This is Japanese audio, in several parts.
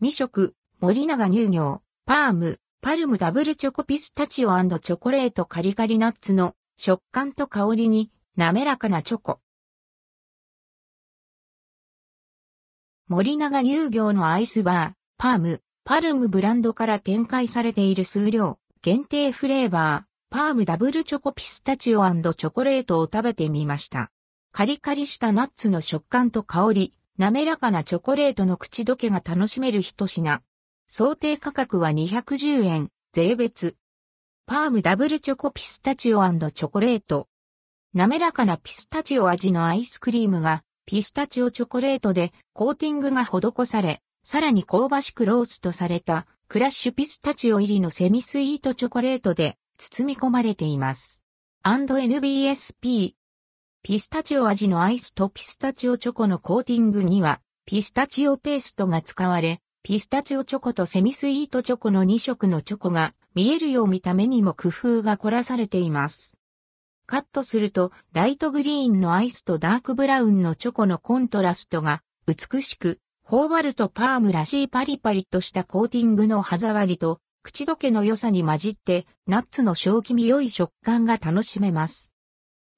未食、森永乳業、パーム、パルムダブルチョコピスタチオチョコレートカリカリナッツの食感と香りに滑らかなチョコ。森永乳業のアイスバー、パーム、パルムブランドから展開されている数量、限定フレーバー、パームダブルチョコピスタチオチョコレートを食べてみました。カリカリしたナッツの食感と香り、滑らかなチョコレートの口どけが楽しめる一品。想定価格は210円、税別。パームダブルチョコピスタチオチョコレート。滑らかなピスタチオ味のアイスクリームが、ピスタチオチョコレートでコーティングが施され、さらに香ばしくローストされたクラッシュピスタチオ入りのセミスイートチョコレートで包み込まれています。&NBSP ピスタチオ味のアイスとピスタチオチョコのコーティングにはピスタチオペーストが使われ、ピスタチオチョコとセミスイートチョコの2色のチョコが見えるよう見た目にも工夫が凝らされています。カットするとライトグリーンのアイスとダークブラウンのチョコのコントラストが美しく、頬張るとパームらしいパリパリとしたコーティングの歯触りと口どけの良さに混じってナッツの小気味良い食感が楽しめます。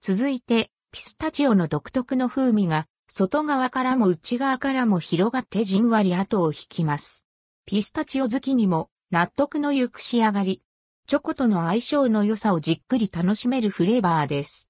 続いてピスタチオの独特の風味が外側からも内側からも広がってじんわり後を引きます。ピスタチオ好きにも納得のゆく仕上がり。チョコとの相性の良さをじっくり楽しめるフレーバーです。